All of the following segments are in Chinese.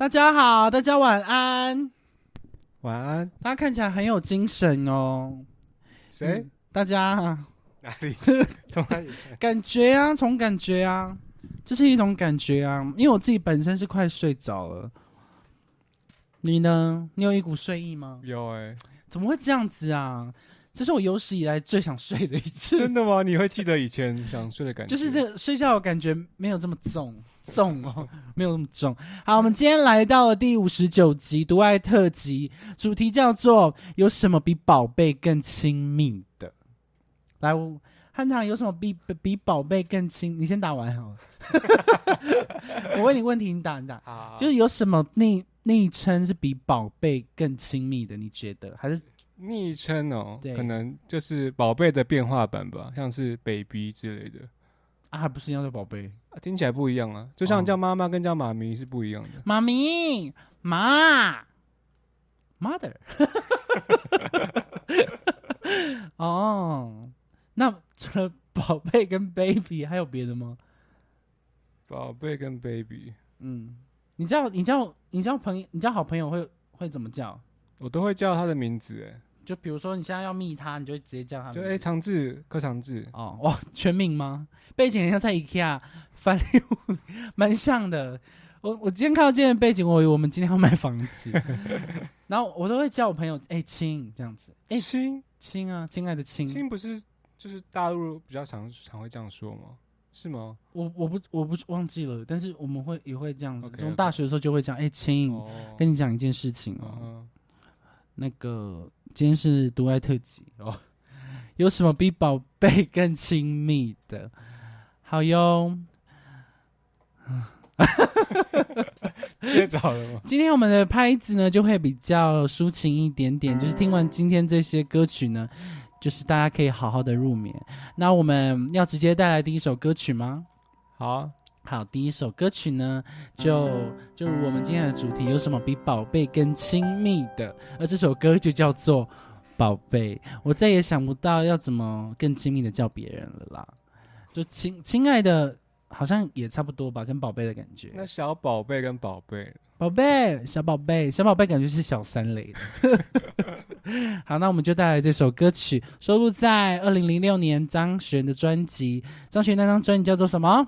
大家好，大家晚安。晚安。大家看起来很有精神哦。谁？嗯大家哪里？从哪里？感觉啊，从感觉啊，这是一种感觉啊。因为我自己本身是快睡着了，你呢？你有一股睡意吗？有哎、怎么会这样子啊？这是我有史以来最想睡的一次真，的吗？你会记得以前想睡的感觉？就是这睡觉的感觉没有这么重重哦，没有那么重。好，我们今天来到了第五十九集独爱特辑，主题叫做“有什么比宝贝更亲密的”。来，我汉唐有什么比比比宝贝更亲？你先打完好了。我问你问题，你打你打。啊，就是有什么昵昵称是比宝贝更亲密的？你觉得还是昵称哦，对可能就是宝贝的变化版吧，像是 baby 之类的，啊？还不是一样的宝贝？啊、听起来不一样啊。就哦像叫妈妈跟叫妈咪是不一样的。妈咪妈，mother。哦，那除了宝贝跟 baby 还有别的吗？宝贝跟 baby，嗯，你叫你叫你叫朋友，你叫好朋友会会怎么叫？我都会叫他的名字哎，就比如说你现在要密他，你就会直接叫他就哎、名字。长治柯长治，哦哇，全名吗？背景很像在 IKEA 翻礼物，蛮像的。我我今天看到今天的背景，我以为我们今天要买房子，然后我都会叫我朋友哎亲这样子，哎亲亲啊，亲爱的亲，亲不是就是大陆比较常常会这样说吗？是吗？我我不我不忘记了，但是我们会也会这样子，OK，从 OK 大学的时候就会讲哎亲，哦，跟你讲一件事情哦，嗯那个今天是独爱特辑哦，有什么比宝贝更亲密的？好哟。接着了吗？今天我们的拍子呢就会比较抒情一点点，就是听完今天这些歌曲呢，就是大家可以好好的入眠。那我们要直接带来第一首歌曲吗？好啊，好，第一首歌曲呢，就就如我们今天的主题，有什么比宝贝更亲密的？而这首歌就叫做《宝贝》，我再也想不到要怎么更亲密的叫别人了啦。就亲亲爱的，好像也差不多吧，跟宝贝的感觉。那小宝贝跟宝贝，宝贝，小宝贝，小宝贝，感觉是小三类的。好，那我们就带来这首歌曲，收录在二零零六年张悬的专辑。张悬那张专辑叫做什么？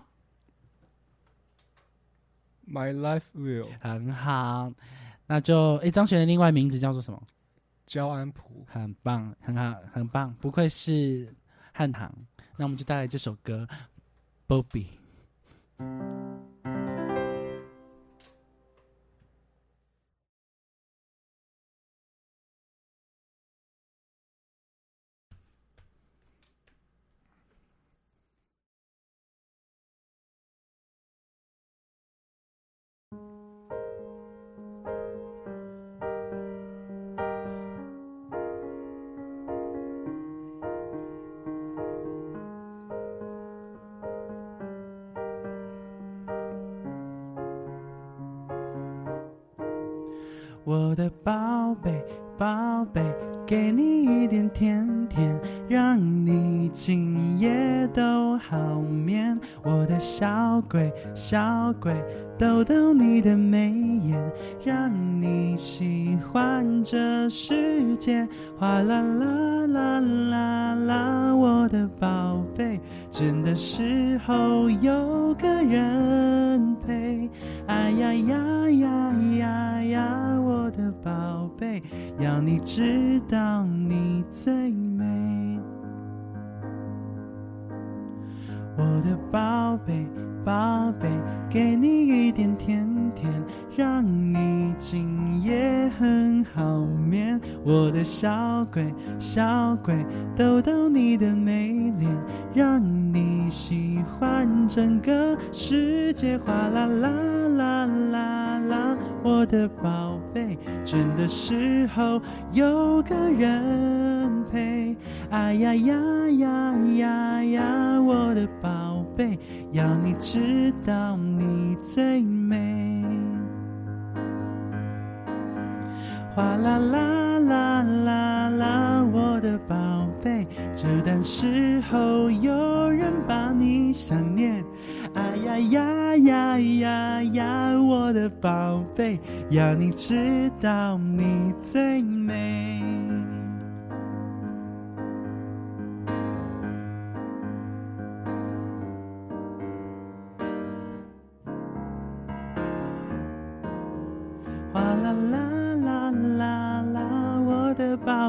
My Life Will 很好，那就诶，张学的另外名字叫做什么？焦安普，很棒，很好，很棒，不愧是汉唐。那我们就带来这首歌《Bobby》。Bobby 小鬼，逗逗你的眉眼，让你喜欢这世界。哗啦啦啦啦鬼，小鬼，逗逗你的美脸，让你喜欢整个世界。哗啦啦啦啦啦，我的宝贝，倦的时候有个人陪。哎呀呀呀呀呀，我的宝贝，要你知道你最美。哗啦啦啦啦，的宝贝，这段时候有人把你想念。哎呀呀呀呀呀，我的宝贝，要你知道你最美。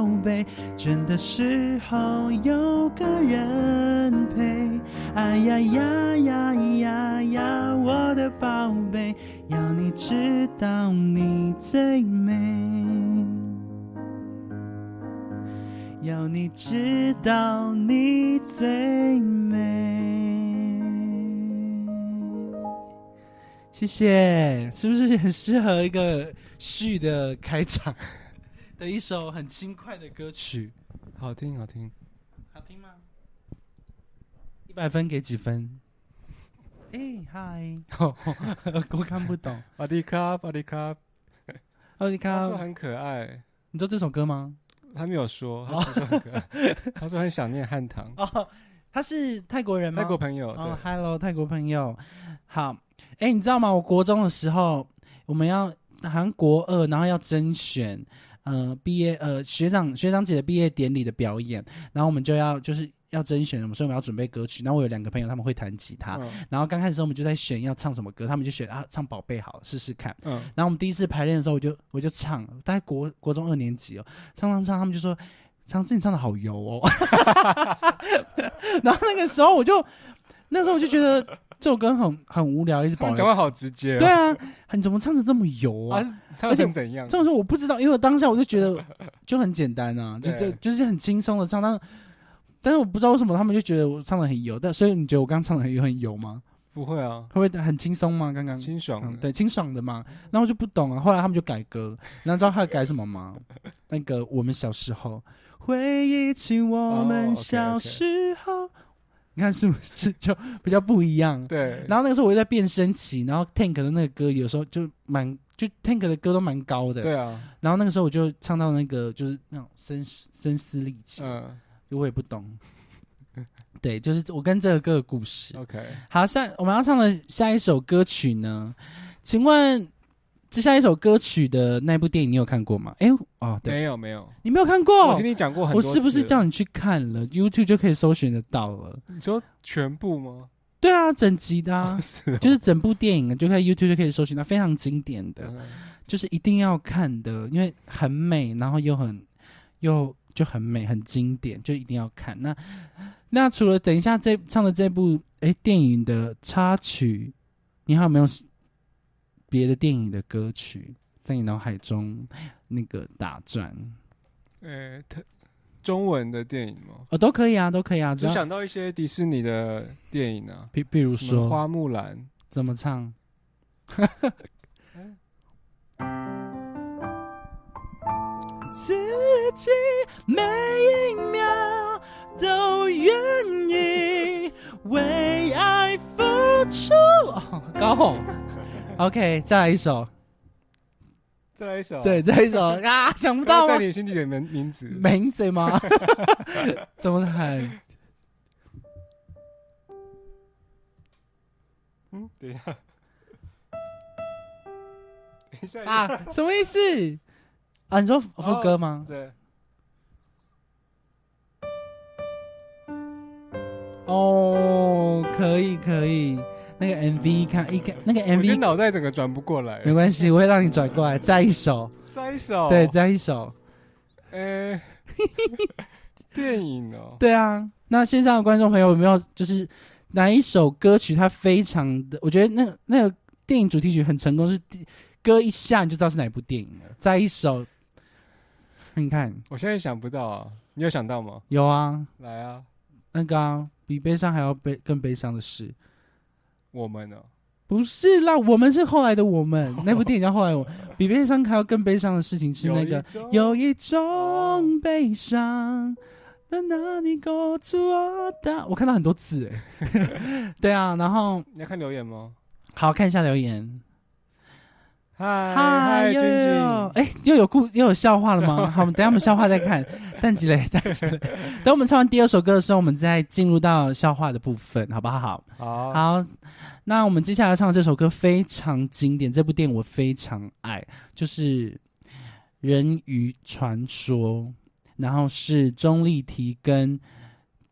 宝贝，倦的时候有个人陪。哎呀呀呀呀呀，我的宝贝，要你知道你最美，要你知道你最美。谢谢，是不是很适合一个序的开场的一首很轻快的歌曲？好听好听。好听吗？一百分给几分？哎，嗨，我看不懂。阿迪卡，阿迪卡，说，很可爱，你知道这首歌吗？他没有说，他只说很可爱，他说很想念汉唐，哦，他是泰国人吗？泰国朋友，哦对，，Hello，泰国朋友，好，哎，你知道吗？我国中的时候，我们要好像国二，然后要甄选，呃，毕业呃学长学长姐的毕业典礼的表演，然后我们就要就是要甄选，所以我们要准备歌曲。然后我有两个朋友他们会弹吉他，嗯然后刚开始我们就在选要唱什么歌，他们就选啊唱宝贝好了试试看。嗯，然后我们第一次排练的时候，我就我就唱，大概国国中二年级哦，唱唱唱，他们就说唱自己唱的好油哦，然后那个时候我就那时候我就觉得这首歌很很无聊，一直 保留。讲话好直接哦，对啊，你怎么唱的这么油啊？啊，唱成怎样？这种时候我不知道，因为我当下我就觉得 就很简单啊，就就就是很轻松的唱，但但是我不知道为什么他们就觉得我唱的很油，但所以你觉得我刚刚唱的很油很油吗？不会啊，会不会很轻松吗？刚刚嗯，清爽的，对，清爽的嘛。然后我就不懂啊，后来他们就改歌，然后知道他要改什么吗？那个我们小时候，回忆起我哦们小时候，你看是不是就比较不一样？对，然后那个时候我又在变声期，然后 Tank 的那个歌有时候就蛮，就 Tank 的歌都蛮高的。对啊，然后那个时候我就唱到那个就是那种声声嘶力竭，嗯我也不懂。对，就是我跟这个歌的故事。，OK，好，下我们要唱的下一首歌曲呢？请问这下一首歌曲的那部电影你有看过吗？哎，哦，对，没有没有，你没有看过我过听，你讲过很我，是不是叫？你去看了？YouTube 就可以搜寻得到了。你说全部吗？对啊，整集的、啊，是哦，就是整部电影，就看 YouTube 就可以搜寻到，非常经典的，嗯就是一定要看的，因为很美，然后又很又就很美，很经典，就一定要看。那那除了等一下这唱的这部哎电影的插曲，你还有没有别的电影的歌曲在你脑海中那个打转？呃，特中文的电影吗？哦，都可以啊，都可以啊，只想到一些迪士尼的电影啊，比比如说花木兰，怎么唱？自己每一秒都愿意为爱付出。哦高吼，OK，再来一首。再来一首。对，，再来一首 啊，想不到吗在？你心底的名名字。名字吗？怎么喊？嗯，等一下。等一下啊，什么意思？啊，你说副歌吗？对，哦，可以可以，那个 MV 看一看，那个 MV 脑袋整个转不过来。没关系，我会让你转过来，再一首，再一首。对，，再一首，呃，电影哦。对啊。那线上的观众朋友有没有就是哪一首歌曲它非常的，我觉得那个那个电影主题曲很成功，是第歌一下你就知道是哪部电影了。再一首，你看我现在想不到啊，你有想到吗？有啊，来啊，那个、啊、比悲伤还要悲更悲伤的事。我们呢？不是啦，我们是后来的我们，那部电影叫后来我。比悲伤还要更悲伤的事情是那个有一种悲伤，能让你告诉我的。我看到很多字哎，对啊，然后你要看留言吗？好看一下留言。嗨嗨，又君君，哎，又有故又有笑话了吗？好，我们等下我们笑话再看。蛋鸡嘞，蛋鸡嘞。等我们唱完第二首歌的时候，我们再进入到笑话的部分，好不好？好，好，那我们接下来唱的这首歌非常经典，这部电影我非常爱，就是《人鱼传说》，然后是钟丽缇跟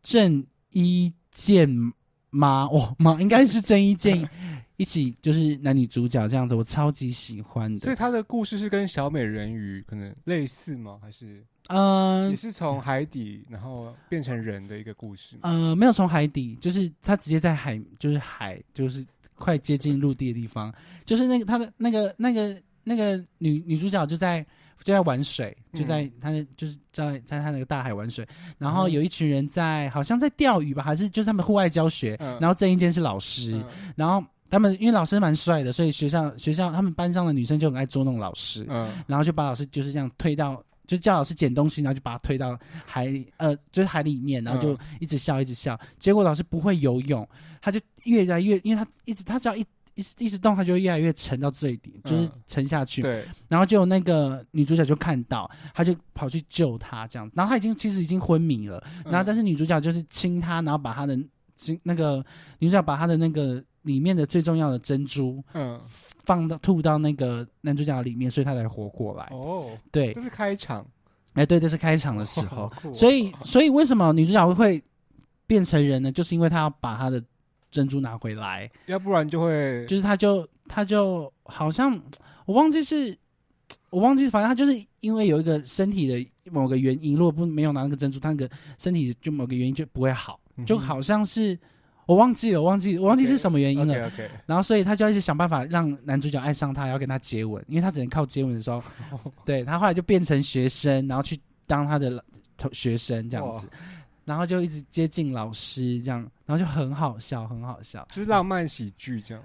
郑伊健吗？哦妈，应该是郑伊健一起，就是男女主角这样子，我超级喜欢的。所以他的故事是跟小美人鱼可能类似吗？还是嗯也是从海底然后变成人的一个故事吗？呃，没有从海底，就是他直接在海，就是海，就是快接近陆地的地方，就是那个他的那个那个那个女女主角就在就在玩水，就在他的就是在在他那个大海玩水，然后嗯有一群人在好像在钓鱼吧，还是就是他们户外教学，嗯然后郑伊健是老师，嗯然后他们因为老师蛮帅的，所以学校学校他们班上的女生就很爱捉弄老师，嗯然后就把老师就是这样推到，就叫老师捡东西，然后就把他推到海里，呃，就是海里面，然后就嗯一直笑，一直笑。结果老师不会游泳，他就越来越，因为他一直他只要一一直一直动，他就越来越沉到最底，就是嗯沉下去。对，然后就有那个女主角就看到，她就跑去救他，这样子。然后他已经其实已经昏迷了，然后但是是女主角就是亲他，然后把他的亲那个女主角把他的那个里面的最重要的珍珠嗯。放到吐到那个男主角里面，所以他才活过来。哦，对。这，是开场。哎，对，这是开场的时候，所以所以为什么女主角会变成人呢？就是因为她要把她的珍珠拿回来，要不然就会就是她就她就好像我忘记是。我忘记，反正她就是因为有一个身体的某个原因，如果不没有拿那个珍珠，她那个身体就某个原因就不会好，就好像是我忘记了，我忘记我忘记是什么原因了。然后所以他就一直想办法让男主角爱上她，要跟她接吻，因为他只能靠接吻的时候，对他后来就变成学生，然后去当他的学生这样子，然后就一直接近老师这样，然后就很好笑，很好笑。就是浪漫喜剧这样，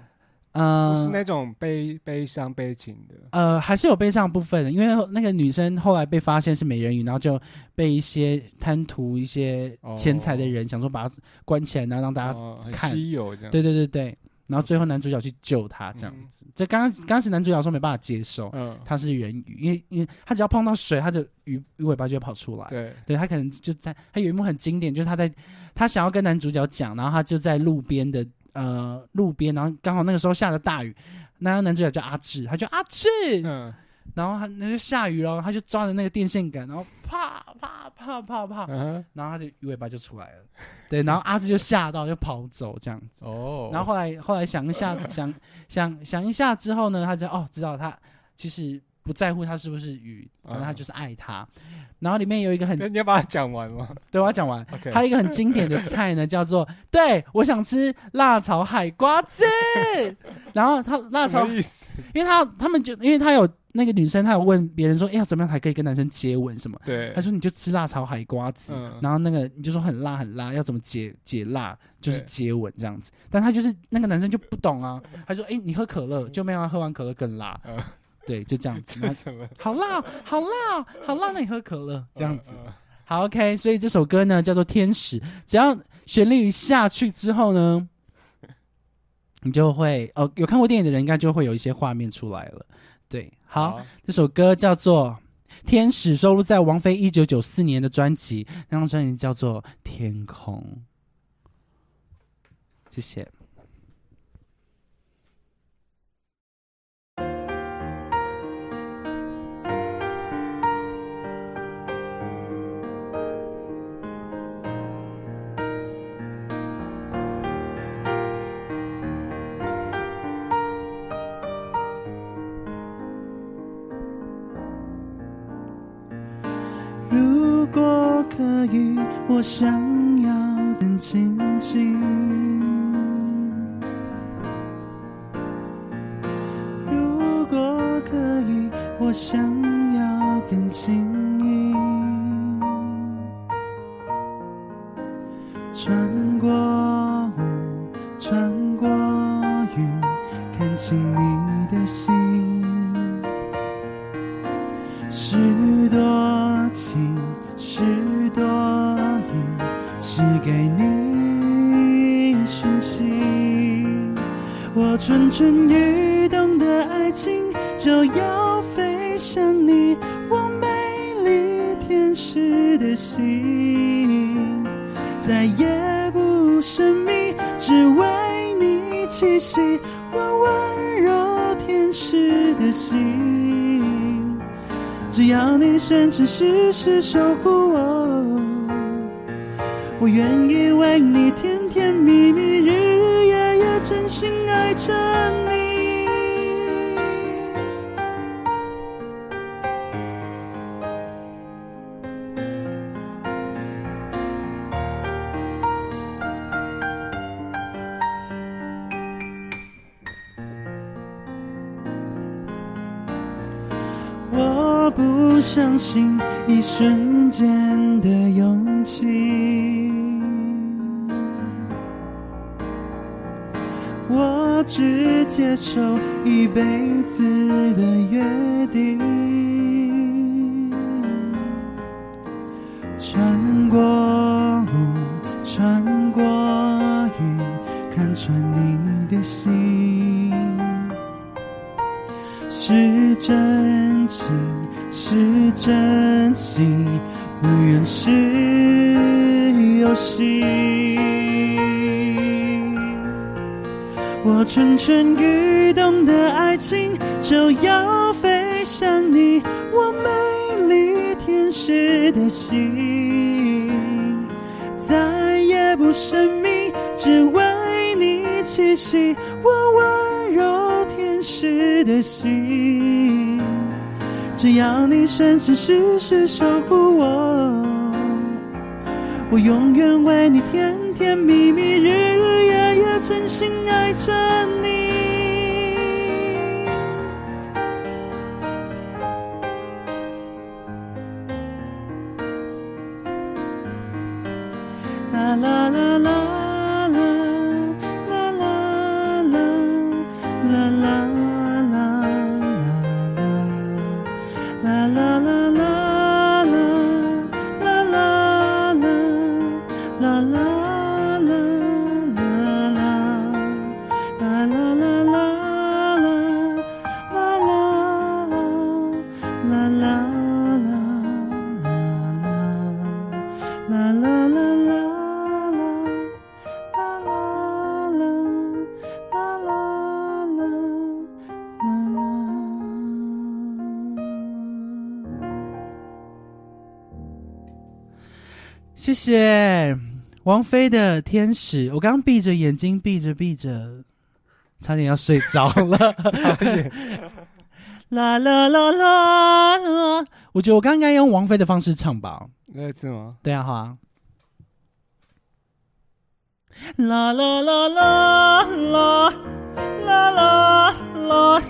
不嗯、是那种悲悲伤悲情的。呃，还是有悲伤部分的，因为那个女生后来被发现是美人鱼，然后就被一些贪图一些钱财的人、想说把她关起来，然后让大家、看稀有这样。对对对对，然后最后男主角去救她这样子。这刚刚刚开始男主角说没办法接受，嗯，他是人鱼，因为因为他只要碰到水，他的鱼鱼尾巴就会跑出来。对，对他可能就在他有一幕很经典，就是他在他想要跟男主角讲，然后他就在路边的呃路边，然后刚好那个时候下着大雨，那个男主角叫阿志，他就阿志，嗯。然后他那就下雨了，他就抓着那个电线杆，然后啪啪啪啪啪，嗯然后他的鱼尾巴就出来了，对，然后阿志就吓到就跑走这样子。哦，然后后来后来想一下，想想想一下之后呢，他就哦知道他其实不在乎他是不是鱼，反正他就是爱他。然后里面有一个很你要把它讲完吗对我要讲完，？OK，还有一个很经典的菜呢，叫做 对我想吃辣炒海瓜子。然后他辣炒？因为他他们就因为他有那个女生，她有问别人说，哎呀怎么样才可以跟男生接吻什么？对，他说你就吃辣炒海瓜子，嗯然后那个你就说很辣很辣，要怎么解解辣，就是接吻这样子。但他就是那个男生就不懂啊，他说哎、你喝可乐，就没有他喝完可乐更辣，嗯对，就这样子。好辣好辣好辣，那你喝可乐这样子。好，OK，所以这首歌呢叫做《天使》，只要旋律一下去之后呢，你就会哦，有看过电影的人应该就会有一些画面出来了。对，好，这首歌叫做《天使》，收录在王菲一九九四年的专辑，那张专辑叫做《天空》。谢谢。雨，我想要更亲近。如果可以，我想要更轻守护我，我愿意为你甜甜蜜蜜，日日夜夜真心爱着你。我不相信一瞬间的勇气，我只接受一辈子的约定。心，再也不神秘，只为你栖息。我温柔天使的心，只要你生生世世守护我，我永远为你甜甜蜜蜜，日日夜夜真心爱着你。谢谢王菲的《天使》，我刚刚闭着眼睛，闭着闭着，差点要睡着了。啦啦啦啦啦！我觉得我刚刚应该用王菲的方式唱吧。那次吗？对啊，好啊。啦啦啦啦啦啦啦啦啦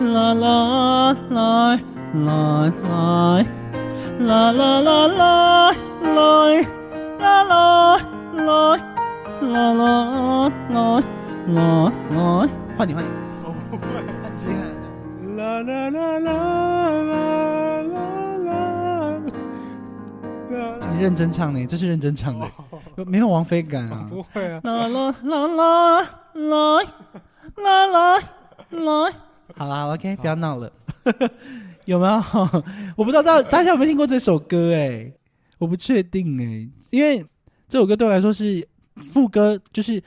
啦啦啦啦啦啦啦来啦啦来啦啦来啦来，换你换你，我不会，你自己看。啦啦啦啦啦啦啦，你认真唱呢？这是认真唱的，没有王菲感啊。不会啊。啦啦啦啦来啦来来，好啦好啦，OK，不要闹了。有没有？我不知道大家有没有听过这首歌哎、我不确定哎，因为这首歌对我来说是副歌，就是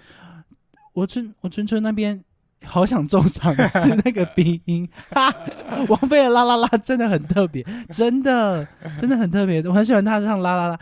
我春我春春那边好想中场是那个鼻音，哈，王菲的啦啦啦真的很特别，真的真的很特别，我很喜欢她唱啦啦啦。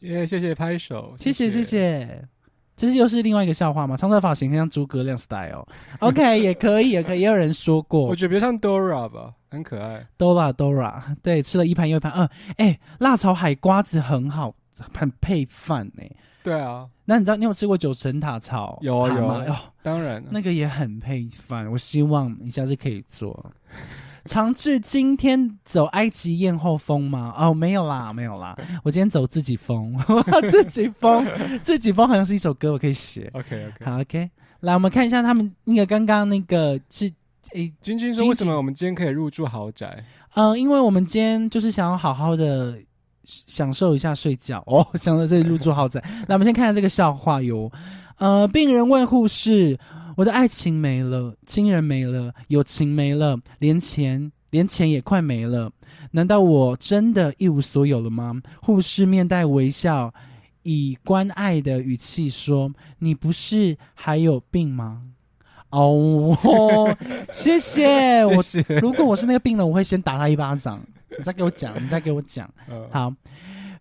耶，谢谢拍手，谢谢谢谢。这是又是另外一个笑话吗？长头发型很像诸葛亮 style。OK，也可以，也可以。也有人说过，我觉得比较像 Dora 吧，很可爱。Dora Dora，对，吃了一盘又一盘。嗯，哎，辣炒海瓜子很好，很配饭呢。对啊，那你知道你有吃过九层塔炒？有啊有啊，当然，那个也很配饭。我希望你下次可以做。长治今天走埃及艳后风吗？哦，没有啦，没有啦，我今天走自己风，自己风，自己风好像是一首歌，我可以写。OK OK，好 OK，来我们看一下他们那个刚刚那个是诶，君君说为什么我们今天可以入住豪宅？嗯，因为我们今天就是想要好好的享受一下睡觉哦，想在这里入住豪宅。那我们先看下这个笑话哟，呃，病人问护士。我的爱情没了，亲人没了，友情没了，连钱连钱也快没了。难道我真的一无所有了吗？护士面带微笑，以关爱的语气说：“你不是还有病吗？”哦，谢谢 我。如果我是那个病人，我会先打他一巴掌。你再给我讲，你再给我讲。好，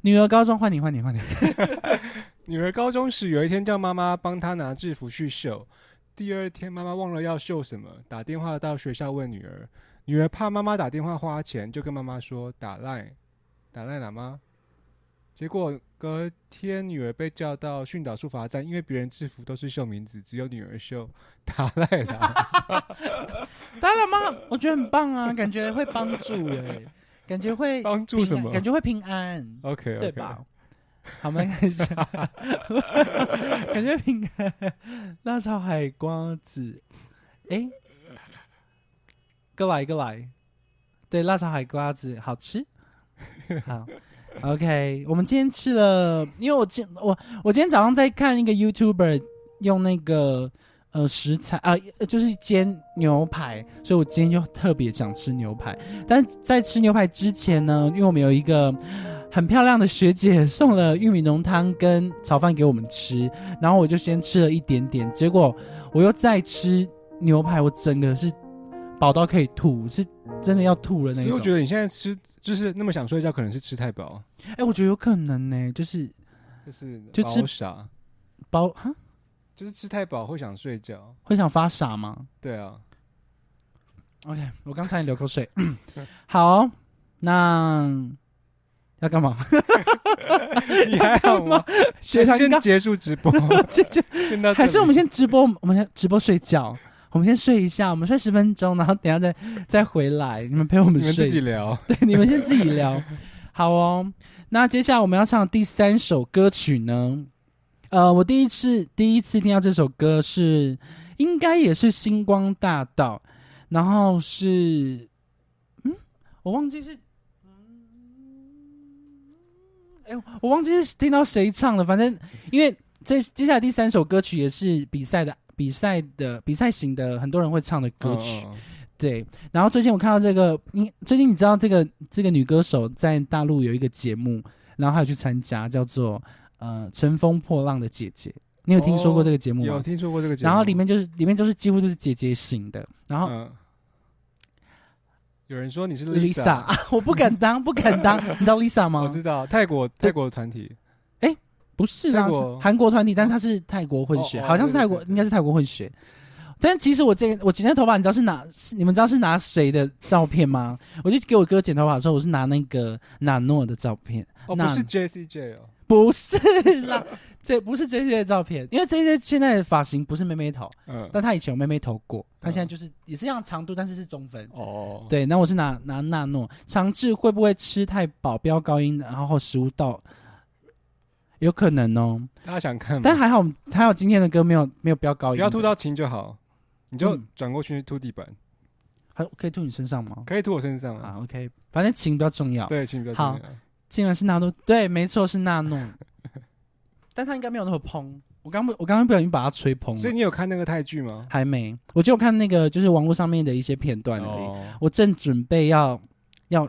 女儿高中换你，换你，换你。女儿高中时，有一天叫妈妈帮她拿制服去绣。第二天，妈妈忘了要绣什么，打电话到学校问女儿。女儿怕妈妈打电话花钱，就跟妈妈说打赖，打赖哪吗？结果隔天，女儿被叫到训导处罚站，因为别人制服都是绣名字，只有女儿绣打赖啦。当然吗？我觉得很棒啊，感觉会帮助哎，感觉会 帮助什么？感觉会平安。OK，对吧？好，我们看一下，感觉平安辣炒海瓜子，哎，过来一个来，对，辣炒海瓜子好吃。好，OK，我们今天吃了，因为我今我我今天早上在看一个 YouTuber 用那个呃食材啊，就是煎牛排，所以我今天就特别想吃牛排。但在吃牛排之前呢，因为我们有一个。很漂亮的学姐送了玉米浓汤跟炒饭给我们吃，然后我就先吃了一点点，结果我又再吃牛排，我整个是饱到可以吐，是真的要吐了那种。我觉得你现在吃就是那么想睡觉，可能是吃太饱。哎，我觉得有可能呢，就是就是就吃傻包哈，就是吃太饱会想睡觉，会想发傻吗？对啊。OK，我刚才流口水。好，那。要干嘛？你还好吗？学长先结束直播，还是我们先直播？我们先直播睡觉。我们先睡一下，我们睡十分钟，然后等下再再回来。你们陪我们睡，自己聊。对，你们先自己聊。好哦。那接下来我们要唱第三首歌曲呢？呃，我第一次第一次听到这首歌是，应该也是星光大道，然后是，嗯，我忘记是。哎，我忘记是听到谁唱了，反正因为这接下来第三首歌曲也是比赛的比赛的比赛型的，很多人会唱的歌曲。对，然后最近我看到这个，你最近你知道这个这个女歌手在大陆有一个节目，然后还有去参加，叫做呃《乘风破浪的姐姐》，你有听说过这个节目吗？有听说过这个节目。然后里面就是里面就是几乎都是姐姐型的，然后。有人说你是 Lisa，我不敢当，不敢当。你知道 Lisa 吗？我知道泰国泰国团体，哎，不是啦，韩国团体，但他是泰国混血，好像是泰国，应该是泰国混血。但其实我这我剪的头发，你知道是拿，你们知道是拿谁的照片吗？我就给我哥剪头发的时候，我是拿那个纳诺的照片，哦，不是 J C J 哦。不是啦，这不是这些的照片，因为这些现在的发型不是妹妹头，嗯，但他以前有妹妹头过，他现在就是也是一样长度，但是是中分哦。对，那我是拿拿纳诺长治会不会吃太饱飙高音，然后食物到有可能哦。大家想看，但还好还好今天的歌没有没有飙高音，不要吐到琴就好，你就转过去吐地板，还可以吐你身上吗？可以吐我身上啊。OK，反正琴比较重要，对，琴比较重要。竟然是纳诺，对，没错是纳诺，但他应该没有那么蓬，我刚不，我刚刚不小心把它吹捧了，所以你有看那个泰剧吗？还没。我就看那个就是网络上面的一些片段而已。哦，我正准备要要，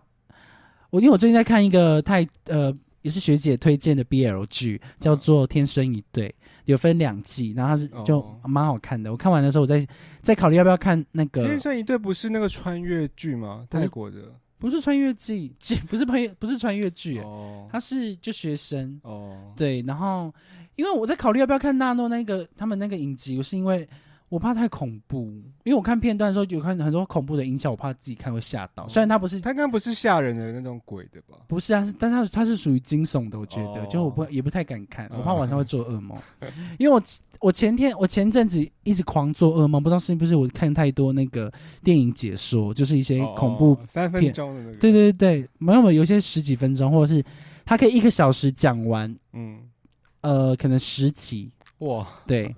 我因为我最近在看一个泰呃也是学姐推荐的 BL 剧，叫做《天生一对》，有分两季，然后它是就哦蛮好看的。我看完的时候，我在在考虑要不要看那个天，生一对不是那个穿越剧吗？泰国的不是穿越剧，剧 不是穿越不是穿越剧，哦。它是就学生。哦，对，然后因为我在考虑要不要看纳诺那个他们那个影集，我是因为我怕太恐怖，因为我看片段的时候有看很多恐怖的音效，我怕自己看会吓到。哦。虽然它不是他应该不是吓人的那种鬼的吧？不是啊，是但它它是属于惊悚的，我觉得，哦。就我不也不太敢看，嗯我怕晚上会做噩梦。因为我我前天我前阵子一直狂做噩梦，不知道是不是我看太多那个电影解说，就是一些恐怖哦三分钟的那个，对对对对，没有没有，有些十几分钟，或者是他可以一个小时讲完，嗯，呃，可能十集，哇，对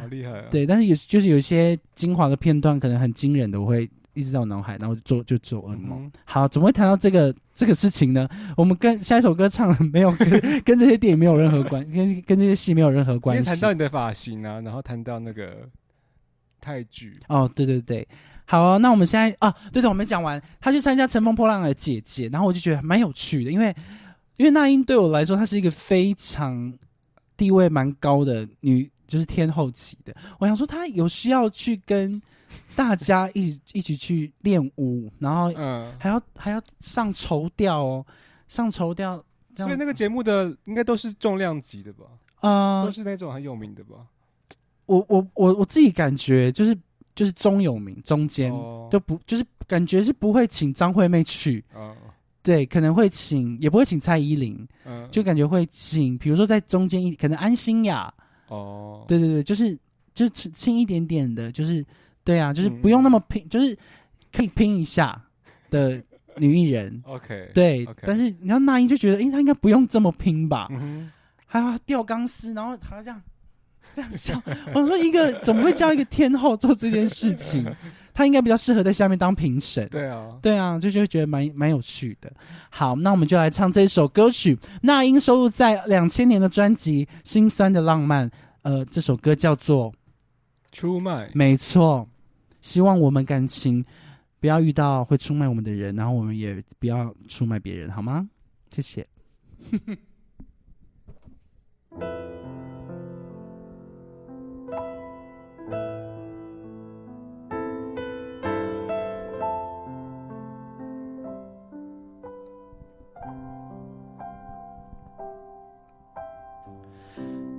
好厉害啊！对，但是有就是有一些精华的片段，可能很惊人的，我会一直在我脑海，然后就做就做噩梦。嗯好，怎么会谈到这个这个事情呢？我们跟下一首歌唱的没有 跟跟这些电影没有任何关，跟跟这些戏没有任何关系谈。到你的发型啊，然后谈到那个泰剧，哦，对对对，好啊，那我们现在啊，对对，我没讲完，他去参加《乘风破浪的姐姐》，然后我就觉得蛮有趣的，因为因为那英对我来说，她是一个非常地位蛮高的女，就是天后级的。我想说，他有需要去跟大家一起一起去练舞，然后嗯，还要还要上绸调哦，上绸调，所以那个节目的应该都是重量级的吧？呃都，是那种很有名的吧？我我我我自己感觉就是就是中有名，中间。哦就不就是感觉是不会请张惠妹去，嗯对，可能会请，也不会请蔡依林，嗯，就感觉会请，比如说在中间一，可能安心雅，哦，对对对，就是就是轻轻一点点的，就是对啊，就是嗯不用那么拼，就是可以拼一下的女艺人，，OK，，对但是你要那英就觉得，诶，她应该不用这么拼吧，嗯，还要吊钢丝，然后还要这样这样笑，我说一个怎么会叫一个天后做这件事情？她应该比较适合在下面当评审。对啊，对啊，就是会觉得蛮蛮有趣的。好，那我们就来唱这首歌曲，那英收录在两千年的专辑《心酸的浪漫》。呃，这首歌叫做出卖，没错。希望我们感情不要遇到会出卖我们的人，然后我们也不要出卖别人，好吗？谢谢。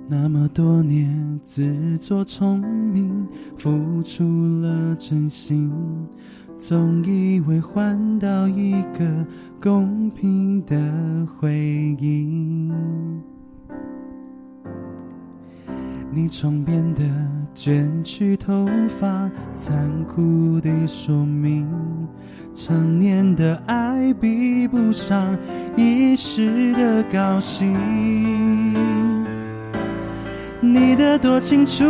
那么多年自作聪明，付出了真心，总以为换到一个公平的回应。你床边的卷曲头发，残酷地说明，成年的爱比不上一时的高兴。你的多情出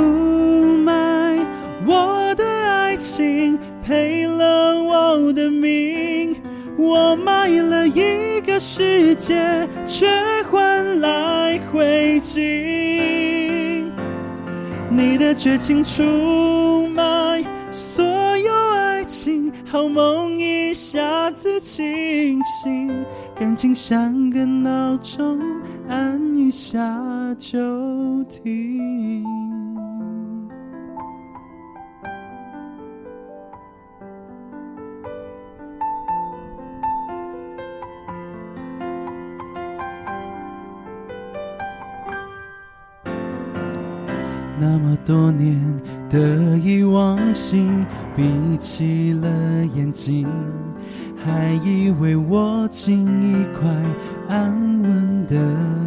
卖我的爱情，赔了我的命。我卖了一个世界，却换来灰烬。你的绝情出卖所，好梦一下子清醒，感情像个闹钟，按一下就停。那么多年得意忘形，闭起了眼睛，还以为握紧一块安稳的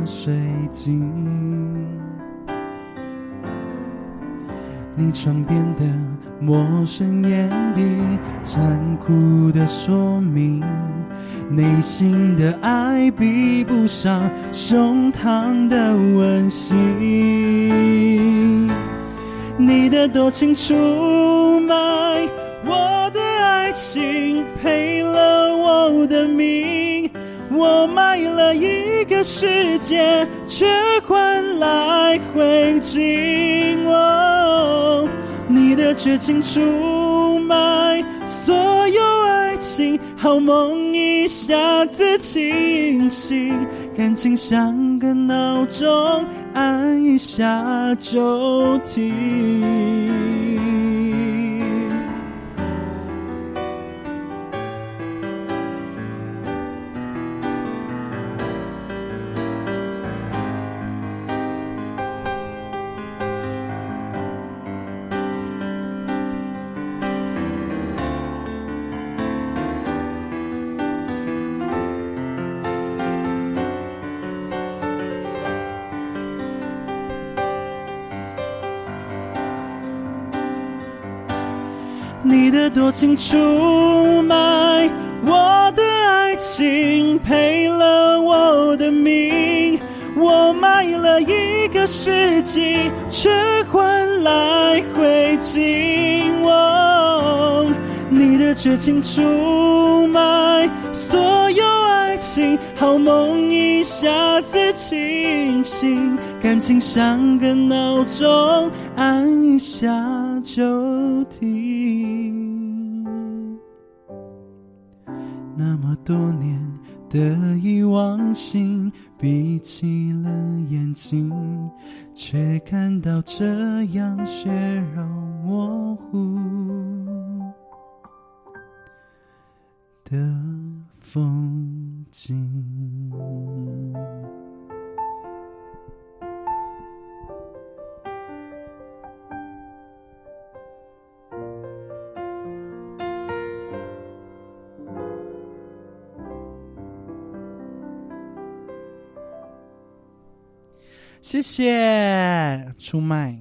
水晶。你床边的陌生眼底，残酷的说明，内心的爱比不上胸膛的温馨。你的多情出卖我的爱情，赔了我的命。我卖了一个世界，却换来灰烬。哦，你的绝情出卖所有爱情，好梦一下子清醒，感情像个闹钟，按一下就停。多情出卖我的爱情，赔了我的命。我卖了一个世纪，却换来灰烬。你的绝情出卖所有爱情，好梦一下子清醒，感情像个闹钟，按一下就停。那么多年的忆往心，闭起了眼睛，却看到这样血肉模糊的风景。谢谢出卖。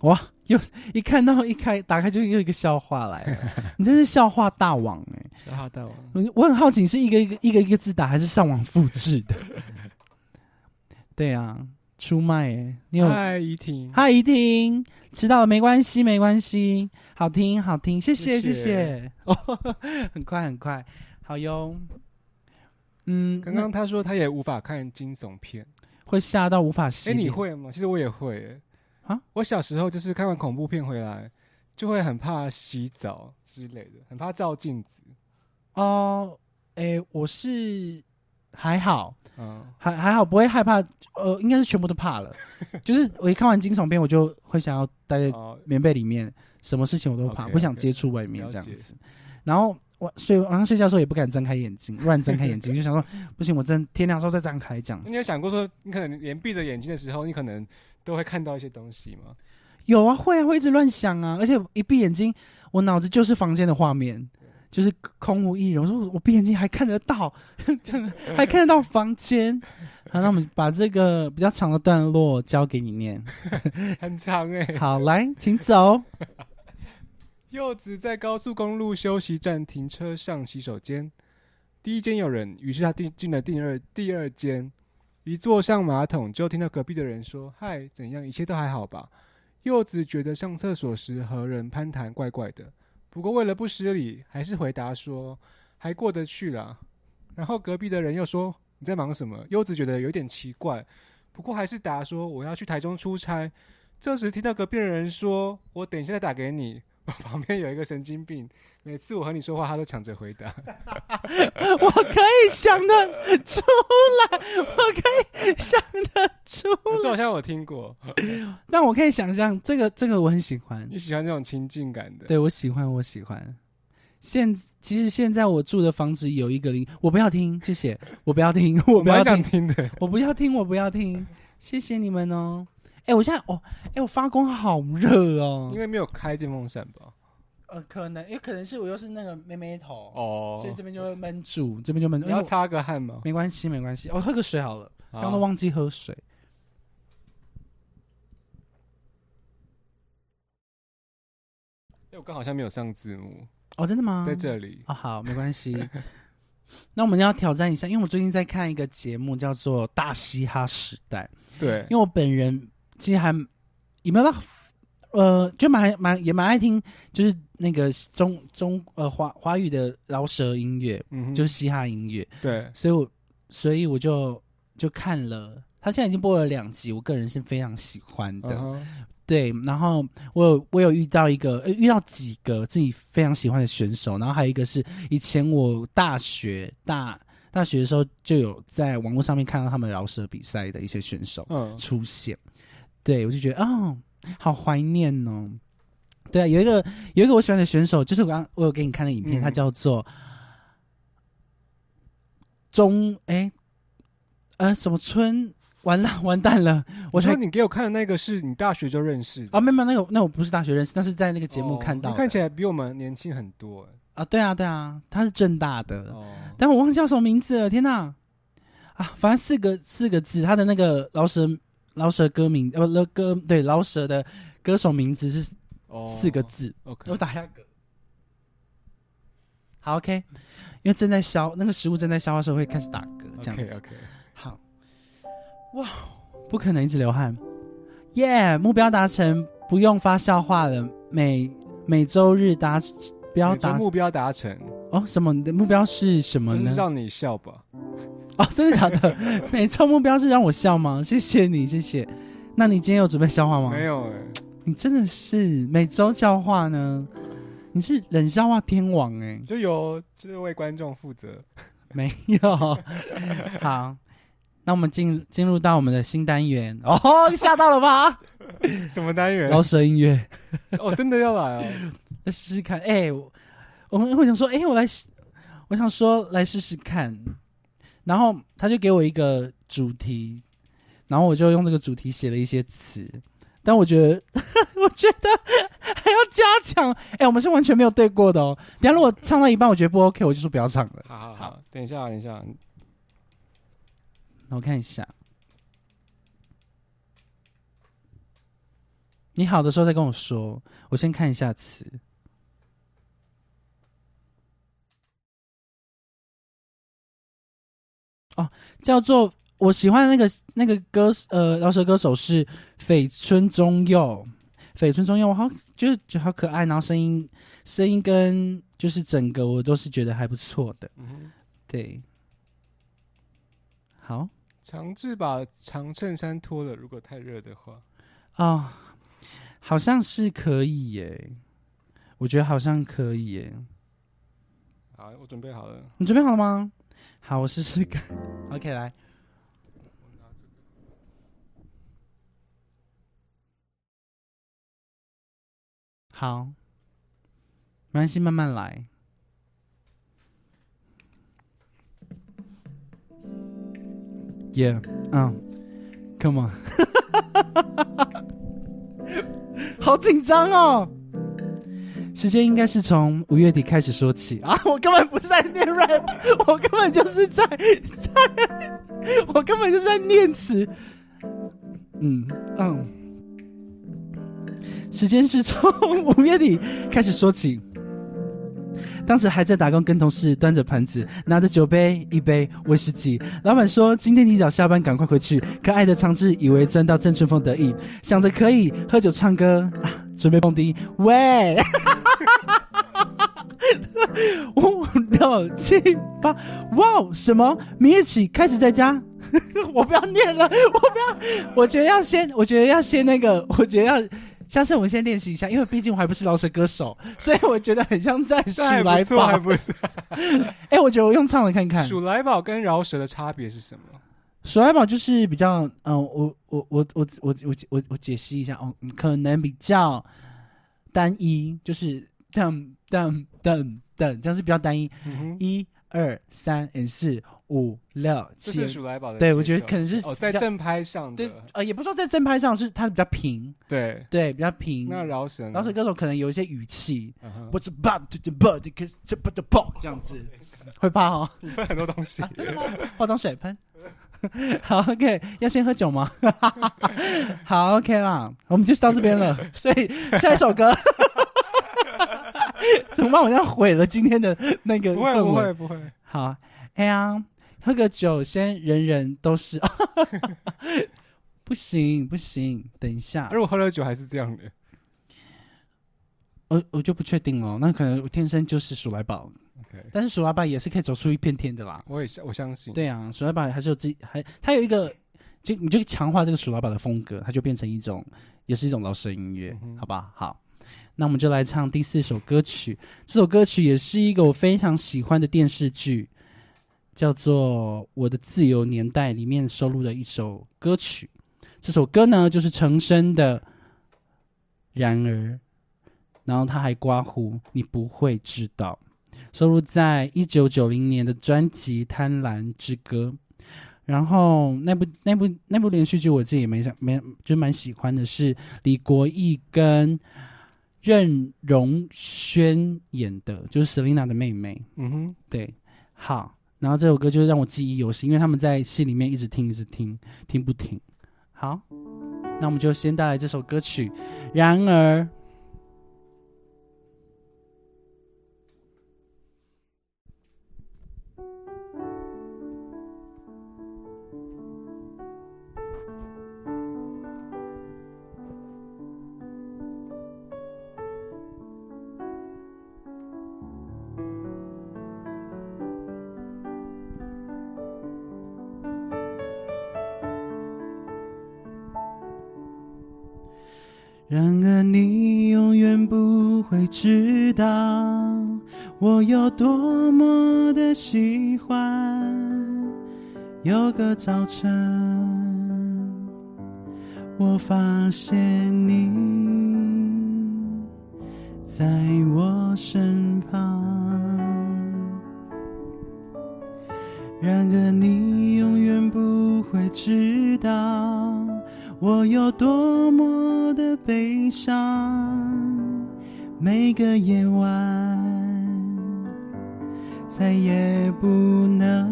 哇！又一看到一开打开就又一个笑话来了，你真是笑话大王哎、笑话大王，我我很好奇，是一个一个一个一个字打，还是上网复制的？对啊，出卖哎、你有嗨，怡婷，嗨怡婷，迟到了没关系没关系，好听好听，谢谢谢谢。哦，很快很快，好哟。嗯，刚刚他说他也无法看惊悚片，那会吓到无法洗哎，脸。你会吗？其实我也会，哎啊，我小时候就是看完恐怖片回来，就会很怕洗澡之类的，很怕照镜子，哦，诶，我是还好，嗯，还还好，不会害怕。呃，应该是全部都怕了。就是我一看完惊悚片，我就会想要待在哦，棉被里面，什么事情我都怕不想接触外面这样子。然后我睡晚上睡觉的时候也不敢睁开眼睛，乱睁开眼睛，就想说不行，我真天亮的时候再张开这样。你有想过说，你可能连闭着眼睛的时候，你可能都会看到一些东西吗？有啊，会啊，会一直乱想啊，而且一闭眼睛，我脑子就是房间的画面，就是空无一人。我说我我闭眼睛还看得到，真的还看得到房间。好，那我们把这个比较长的段落交给你念。很长哎、好，来，请走。柚子在高速公路休息站停车上洗手间，第一间有人，于是他进进了第二第二间，一坐上马桶就听到隔壁的人说：“嗨，怎样？一切都还好吧？”柚子觉得上厕所时和人攀谈怪怪的，不过为了不失礼，还是回答说：“还过得去啦。”然后隔壁的人又说：“你在忙什么？”柚子觉得有点奇怪，不过还是答说：“我要去台中出差。”这时听到隔壁的人说：“我等一下再打给你。”我旁边有一个神经病，每次我和你说话，他都抢着回答。我可以想得出来，我可以想得出来 这好像我听过，但我可以想象这个这个我很喜欢，你喜欢这种亲近感的？对我喜欢我喜欢。现其实现在我住的房子有一个零，我不要听，谢谢，我不要听，我不要蛮想，听的。我不要听，我不要听，谢谢你们哦。哎、我现在哦，哎、我发光好热哦因，为没有开电风扇吧？呃，可能也可能是我又是那个妹妹头，哦所以这边就会闷住，这边就闷你要擦个汗吗？没关系，没关系，我、喝个水好了，刚刚都忘记喝水。哎我刚好像没有上字幕，哦，真的吗？在这里。啊、好，没关系。那我们要挑战一下，因为我最近在看一个节目，叫做《大嘻哈时代》。对因为我本人其实还也没有到，呃，就蛮蛮也蛮爱听，就是那个中中呃华华语的饶舌音乐，嗯，就是嘻哈音乐，对，所以我所以我就就看了，他现在已经播了两集，我个人是非常喜欢的。对，然后我有我有遇到一个，呃遇到几个自己非常喜欢的选手，然后还有一个是以前我大学大大学的时候就有在网络上面看到他们饶舌比赛的一些选手嗯，出现，对我就觉得哦，好怀念哦。对啊，有一个有一个我喜欢的选手，就是我刚我有给你看的影片，嗯。他叫做中哎呃什么春，完了 完蛋了，我说你给我看的那个是你大学就认识的。啊，没有没有，那个那我不是大学认识，那是在那个节目哦看到看起来比我们年轻很多。哎啊，对啊对啊，他是正大的，哦，但我忘记叫什么名字了，天哪！啊，反正四个四个字，他的那个饶舌饶舌歌名呃不歌对饶舌的歌手名字是哦四个字，，OK，我打一下嗝。好，OK，因为正在消那个食物正在消化的时候会开始打嗝，这样 OK 子。OK，好，哇，不可能一直流汗，耶、目标达成，不用发笑话了，每每周日达不要达目标达成，哦什么？你的目标是什么呢？就是让你笑吧。哦，真的假的？每周目标是让我笑吗？谢谢你，谢谢。那你今天有准备笑话吗？没，有哎，你真的是每周笑话呢？你是冷笑话天王哎、就由这位观众负责。没有。好，那我们进进入到我们的新单元哦，你吓到了吧？什么单元？饶舌音乐，哦，真的要来哦。来试试看。哎、我我们会想说，哎、我来试，我想说来试试看。然后他就给我一个主题，然后我就用这个主题写了一些词。但我觉得，我觉得还要加强。哎、我们是完全没有对过的哦。等下如果唱到一半我觉得不 OK，我就说不要唱了。好好好好，等一下，等一下，我看一下，你好的时候再跟我说。我先看一下词。哦，叫做我喜欢的那个那个歌呃饶舌歌手是绯村中佑，绯村中佑，我好就是觉得好可爱，然后声音声音跟就是整个我都是觉得还不错的，嗯，对，好。强制把长衬衫脱了，如果太热的话。哦，好像是可以耶，我觉得好像可以耶。好，我准备好了。你准备好了吗？好，我试试看。OK，来。好，没关系，慢慢来。Yeah，嗯、c o m e on，好紧张哦。时间应该是从五月底开始说起啊！我根本不是在念 rap，我根本就是在在，我根本就是在念词。嗯嗯，时间是从五月底开始说起。当时还在打工，跟同事端着盘子，拿着酒杯，一杯威士忌。老板说：“今天提早下班，赶快回去。”可爱的长治以为赚到郑春风得意，想着可以喝酒唱歌啊，准备蹦迪。喂，五六七八，哇！什么？明日起开始在家？我不要念了，我不要。我觉得要先，我觉得要先那个，我觉得要。下次我们先练习一下，因为毕竟我还不是饶舌歌手，所以我觉得很像在数来不错，还宝。不错。哎、我觉得我用唱的看看。鼠来宝跟饶舌的差别是什么？鼠来宝就是比较，嗯、我我我我我我我我解析一下哦，可能比较单一，就是噔噔噔噔，这样是比较单一，一二三四五六七这是，鼠来宝的。对我觉得可能是哦，在正拍上对，，呃，也不是说在正拍上是它比较平，对。对，比较平。那饶舌呢，饶舌歌手可能有一些语气，不是 but to the but 可是这 but the but 这样子，会怕哦。你分很多东西啊，真的吗？化妆水喷。好，OK，要先喝酒吗？好，OK 啦，我们就到这边了。所以下一首歌，怎么办？我这样毁了今天的那个不会不会不会，好，哎呀，喝个酒先人人都是，不行不行，等一下，如果喝了酒还是这样的，我我就不确定了，那可能我天生就是鼠来宝但是鼠来宝也是可以走出一片天的啦。我也相我相信。对啊，鼠来宝还是有自己，还它有一个，就你就强化这个鼠来宝的风格，它就变成一种，也是一种老式音乐，嗯哼好吧？好，那我们就来唱第四首歌曲。这首歌曲也是一个我非常喜欢的电视剧，叫做《我的自由年代》里面收录的一首歌曲。这首歌呢，就是陈升的《然而》，然后他还刮胡，你不会知道。收录在一九九零年的专辑《贪婪之歌》。然后那部那部那部连续剧我自己也没想没就蛮喜欢的，是李国毅跟任容萱演的，就是 Selina 的妹妹。嗯哼，对，好，然后这首歌就是让我记忆犹新，因为他们在戏里面一直听一直听，听不停。好，那我们就先带来这首歌曲。然而，然而你永远不会知道我有多么的喜欢。有个早晨，我发现你在我身旁。然而你永远不会知道我有多么的悲伤，每个夜晚再也不能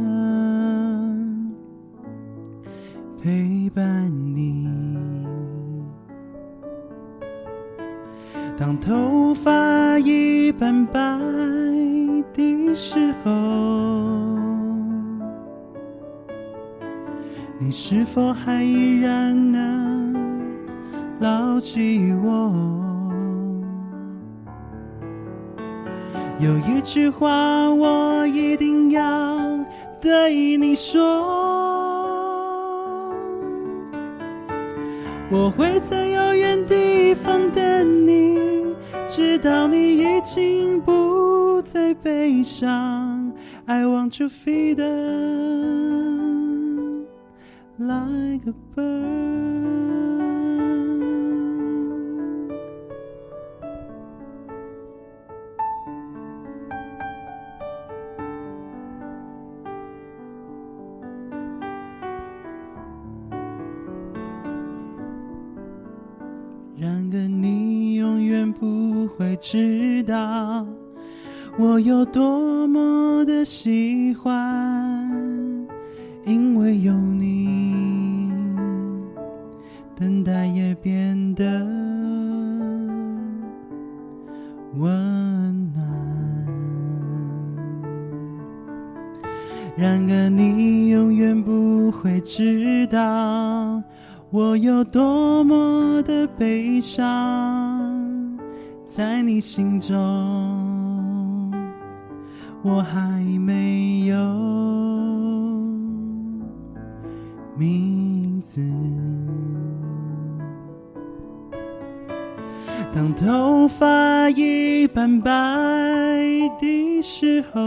陪伴你。当头发已斑白的时候，你是否还依然能牢记我？有一句话我一定要对你说，我会在遥远地方等你，直到你已经不再悲伤。I want to feel it like a bird。知道我有多么的喜欢，因为有你，等待也变得温暖。然而你永远不会知道我有多么的悲伤，在你心中，我还没有名字。当头发已斑白的时候，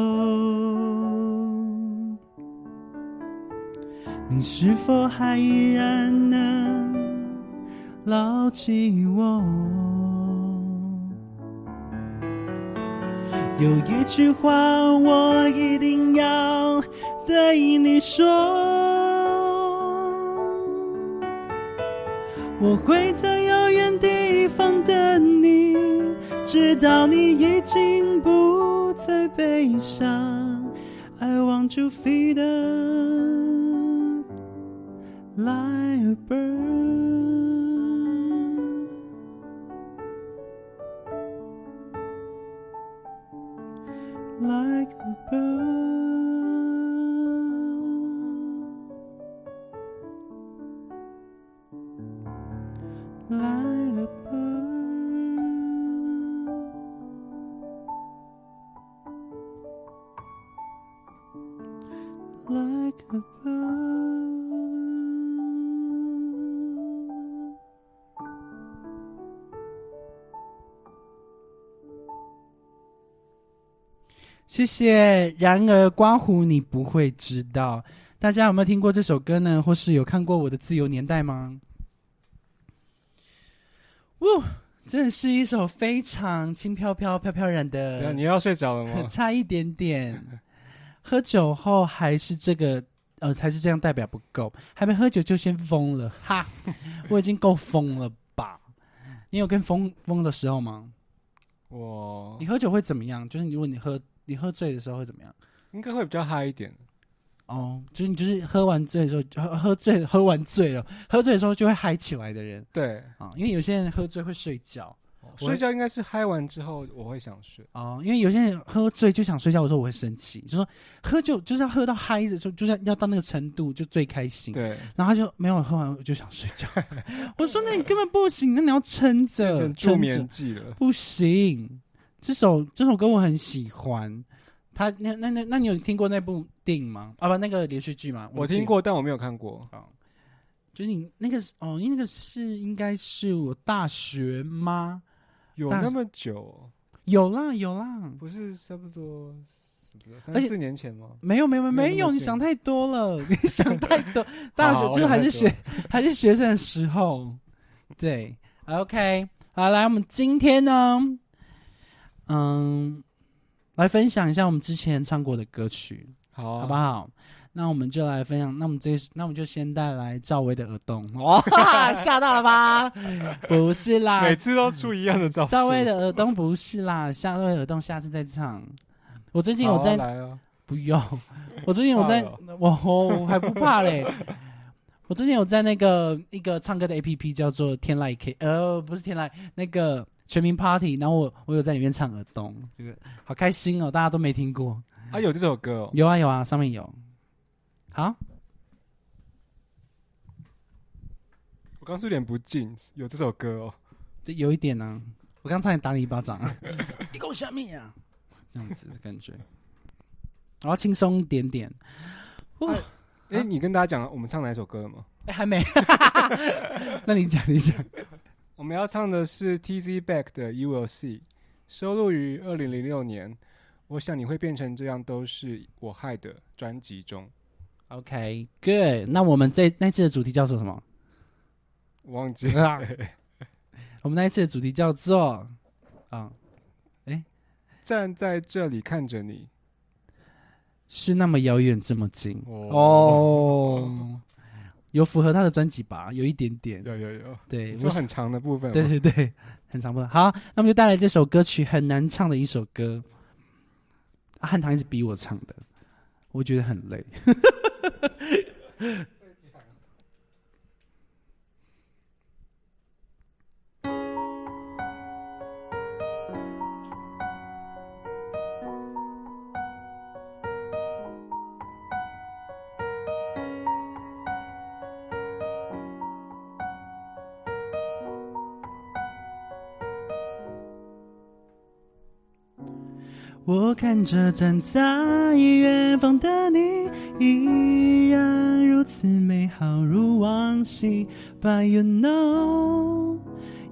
你是否还依然能牢记我？有一句话我一定要对你说，我会在遥远地方等你，直到你已经不再悲伤。I want to feel it like a bird. 谢谢。然而，刮胡你不会知道，大家有没有听过这首歌呢？或是有看过我的《自由年代》吗？哇，真的是一首非常轻飘飘、飘飘然的，你要睡着了吗？差一点点。喝酒后还是这个，呃，还是这样代表不够，还没喝酒就先疯了，哈！我已经够疯了吧？你有跟疯疯的时候吗？我你喝酒会怎么样？就是如果你喝你喝醉的时候会怎么样？应该会比较嗨一点。哦，就是你就是喝完醉的时候，喝喝醉喝完醉了，喝醉的时候就会嗨起来的人对，啊、因为有些人喝醉会睡觉我睡觉应该是嗨完之后我会想睡。哦，因为有些人喝醉就想睡觉的时候我会生气，就说喝酒就是要喝到嗨的时候，就是要到那个程度就最开心，对，然后他就没有喝完我就想睡觉，我说那你根本不行，那你要撑着助眠剂了。不行，这首这首歌我很喜欢。他那那那那你有听过那部电影吗？啊不，那个连续剧吗？我听，过，但我没有看过。哦，就是你那个是哦，因为那个是应该是我大学吗？有那么久？有啦有啦，不是差不多而且三四年前吗？没有没有没有你想太多了，你想太多。大学好就还是学还是学生的时候，对，OK，好，来，我们今天呢，嗯，来分享一下我们之前唱过的歌曲，好啊，好不好？那我们就来分享，那我们这那我们就先带来赵薇的《耳洞》，哇，吓到了吧？不是啦，每次都出一样的招数。赵薇的《耳洞》不是啦，夏薇的《耳洞》下次再唱。我最近好啊有在不用，我最近我在我我还不怕嘞。我最近有在那个一个唱歌的 A P P 叫做天籁 K，呃，不是天籁，那个全民 Party，然后我我有在里面唱耳洞，这个好开心哦，大家都没听过。啊，有这首歌哦。有啊有啊，上面有。好，我刚说有点不敬，有这首歌哦。这有一点呢、我刚差点打你一巴掌，你给我下面啊，这样子的感觉。然后轻松一点点。哇，哎、啊你跟大家讲我们唱哪一首歌了吗？哎、还没，那你讲你讲。我们要唱的是 T Z Back 的 You Will See，收录于二零零六年。我想你会变成这样，都是我害的专辑中。OK，Good、那我们这那次的主题叫做什么？忘记了，我们那一次的主题叫做啊，站在这里看着你。是那么遥远，这么近哦，哦。有符合他的专辑吧？有一点点，有有有，对，就很长的部分。对对对，很长部分好，那我们就带来这首歌曲，很难唱的一首歌。啊汉唐一直逼我唱的，我觉得很累。我看着站在远方的你，依然如此美好如往昔。But you know，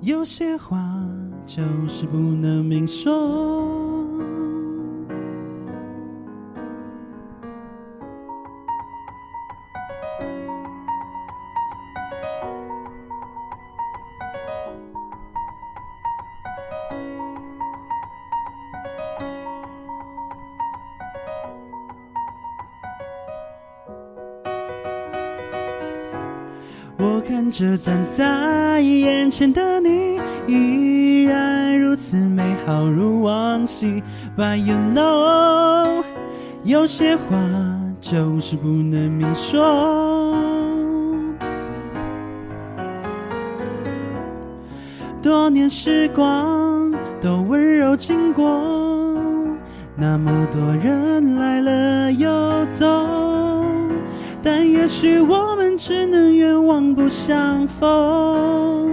有些话就是不能明说。这站在眼前的你，依然如此美好如往昔。But you know，有些话就是不能明说。多年时光都温柔经过，那么多人来了又走。但也许我们只能愿望不相逢。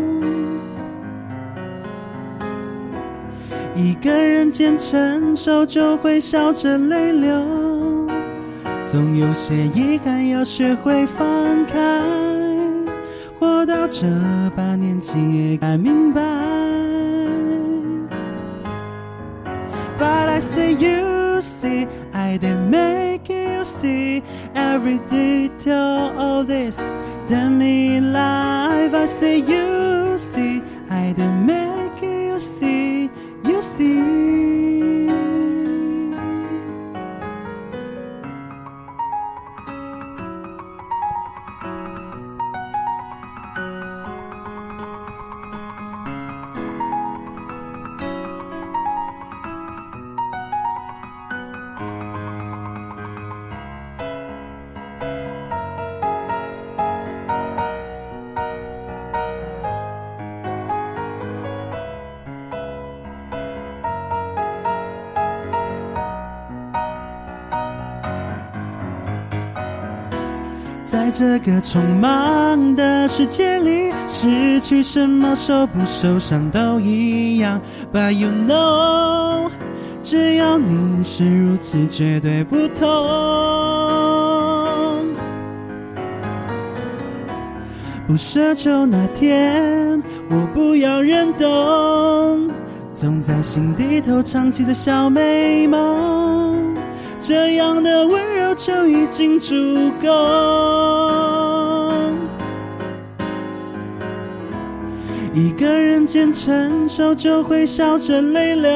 一个人间承受，就会笑着泪流。总有些遗憾要学会放开。活到这把年纪也该明白。But I say you see, I didn't make it. See every detail of this. Me life, I say you see, I didn't 这个匆忙的世界里，失去什么受不受伤都一样。But you know，只要你是如此，绝对不同。不奢求那天，我不要人懂，总在心底头藏起的小美梦，这样的温就已经足够。一个人间承受，就会笑着泪流。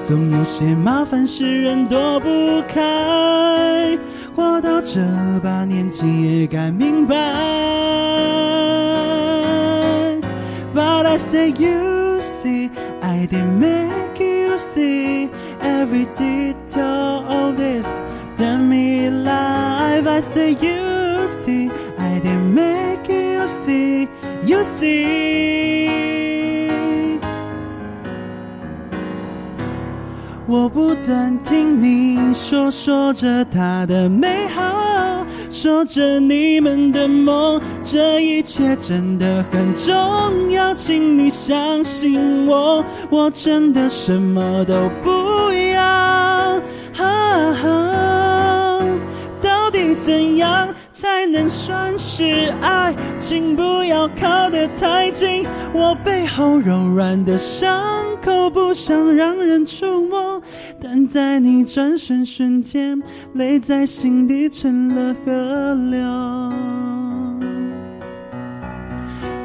总有些麻烦是人躲不开，活到这把年纪也该明白。But I say you see, I didn't make you see every detail of this. I say you see, I didn't make you see, you see. 我不断听你说说着他的美好，说着你们的梦，这一切真的很重要，请你相信我，我真的什么都不要。怎样才能算是爱？请不要靠得太近，我背后柔软的伤口不想让人触摸，但在你转身瞬间，泪在心底成了河流。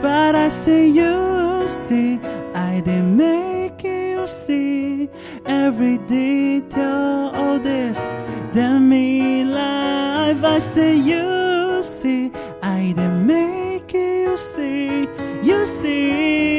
But I say you see, I didn't make you see every detail of this. Then me life, I say you see, I didn't make you see, you see.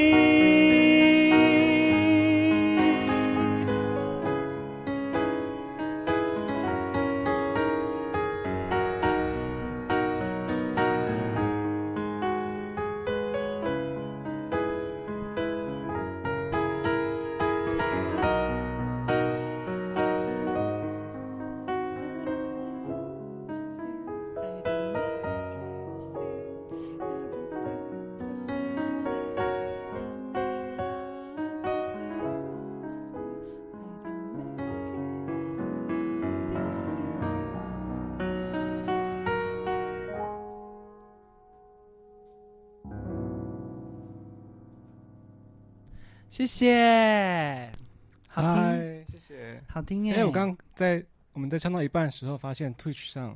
谢谢，好听，嗨，谢谢。好听耶！哎，我刚在我们在唱到一半的时候，发现 Twitch 上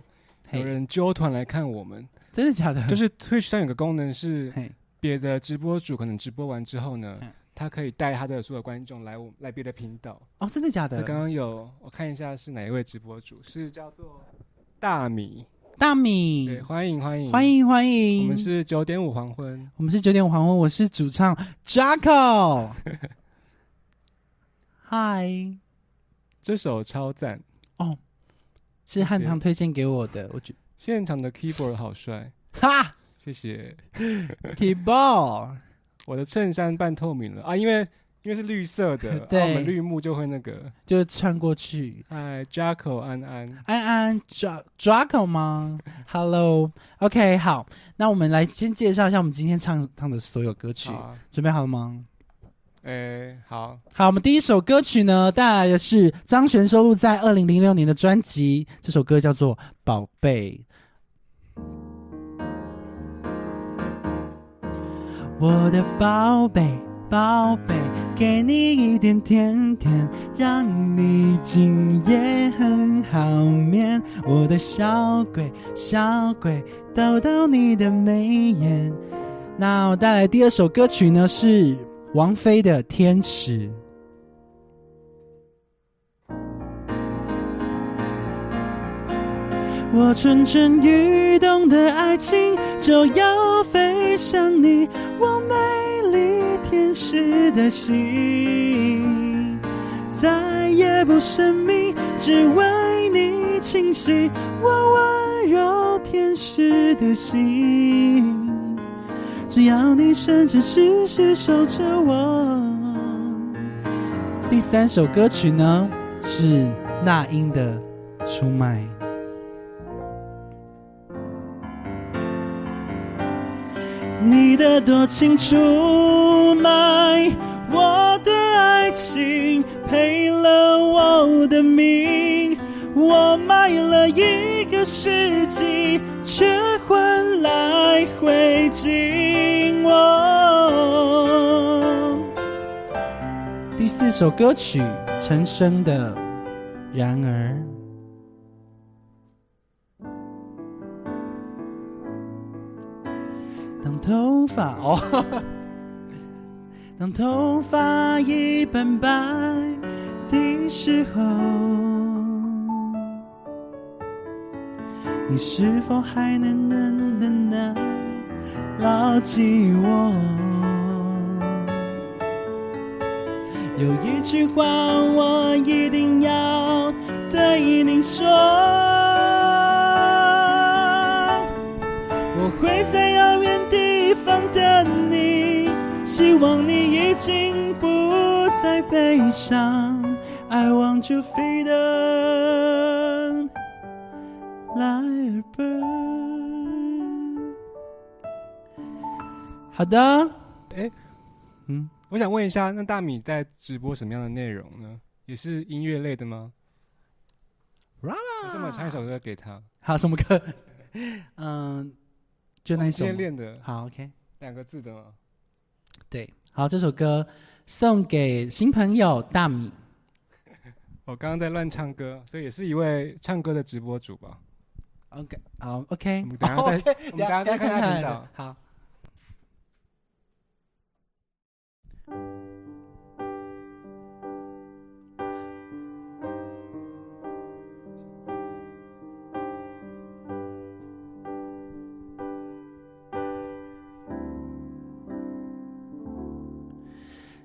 有人揪团来看我们，真的假的？就是 Twitch 上有个功能是，别的直播主可能直播完之后呢嗯，他可以带他的所有观众来我来别的频道。哦，真的假的？刚刚有我看一下是哪一位直播主，是叫做大米。大米对，，欢迎欢迎欢！迎欢迎！我们是九点五黄昏。我们是九点五黄昏，我是主唱 Jacko。嗨，这首超赞哦，是汉唐推荐给我的，我觉现场的 keyboard 好帅，哈谢谢。keyboard 我的衬衫半透明了啊，因为因为是绿色的，对啊我们绿幕就会那个。就穿过去。嗨，Jacko 安安，安安 J Jacko 吗？Hello，OK，、好，那我们来先介绍一下我们今天唱唱的所有歌曲，准备好了吗？诶，好，好，我们第一首歌曲呢，带来的是张悬收录在二零零六年的专辑，这首歌叫做《宝贝》。我的宝贝，宝贝，给你一点甜甜，让你今夜很好眠。我的小鬼，小鬼，逗逗你的眉眼。那我带来第二首歌曲呢，是王菲的《天使》。我蠢蠢欲动的爱情就要飞向你，我没天使的心，再也不神秘，只为你清晰。我温柔天使的心，只要你深深时时守着我。第三首歌曲呢是那英的《出卖》。你的多情出卖我的爱情，赔了我的命。我卖了一个世纪，却换来灰烬。哦，第四首歌曲，陈升的《然而》。头发哦，当头发已斑白的时候，你是否还能能能能牢记我？有一句话我一定要对你说，我会在遥远地方等你，希望你已经不再悲伤。I want you freedom like a bird。好的，哎嗯，我想问一下，那大米在直播什么样的内容呢？也是音乐类的吗？哇为什么唱一首歌给他？好什么歌？嗯，就那一首吗。今天练的好，OK。两个字的吗？对，好，这首歌送给新朋友大米。我刚刚在乱唱歌，所以也是一位唱歌的直播主吧？OK，好，OK，我们等下再我们等下再看看频道。好。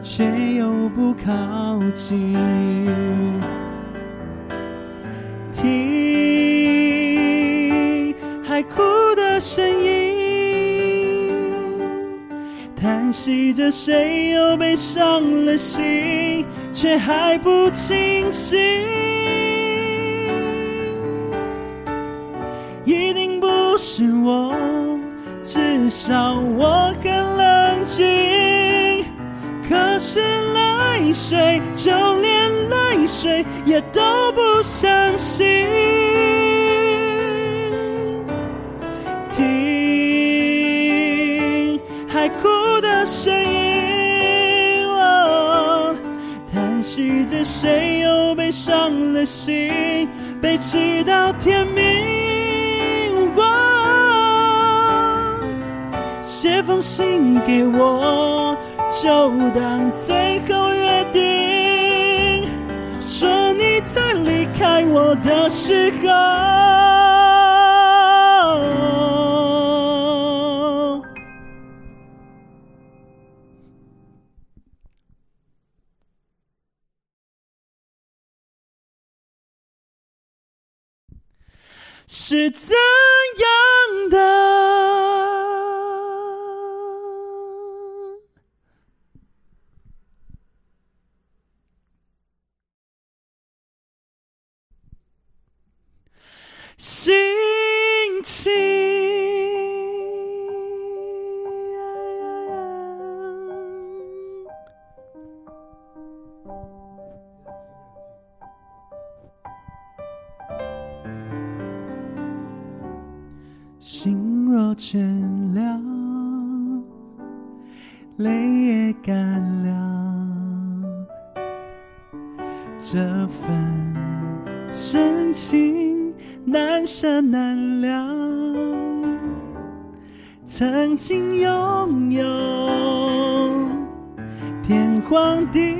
却又不靠近？听海哭的声音，叹息着谁又被伤了心，却还不清醒。一定不是我，至少我很冷静。可是泪水，就连泪水也都不相信。听海哭的声音，叹息着谁又被伤了心，被气到天明。写封信给我，就当最后约定说你在离开我的时候。是怎样心若倦了，泪也干了，这份深情难舍难了。曾经拥有天荒地